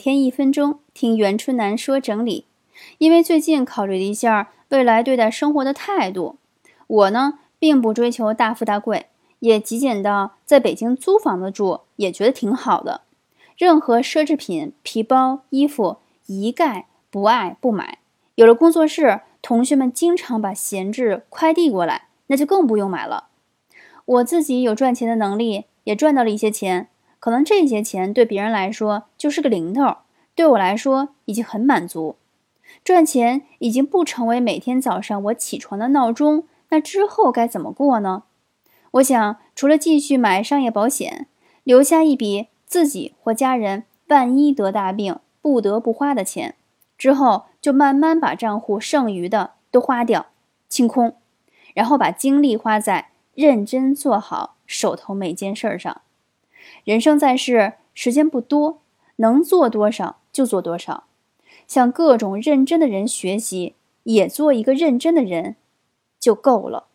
天一分钟听袁春楠说整理，因为最近考虑了一下未来对待生活的态度，我呢并不追求大富大贵，也极简到在北京租房子住也觉得挺好的。任何奢侈品、皮包、衣服一概不爱不买。有了工作室，同学们经常把闲置快递过来，那就更不用买了。我自己有赚钱的能力，也赚到了一些钱。可能这些钱对别人来说就是个零头，对我来说已经很满足。赚钱已经不成为每天早上我起床的闹钟，那之后该怎么过呢？我想，除了继续买商业保险，留下一笔自己或家人万一得大病不得不花的钱，之后就慢慢把账户剩余的都花掉，清空，然后把精力花在认真做好手头每件事上。人生在世，时间不多，能做多少就做多少。向各种认真的人学习，也做一个认真的人，就够了。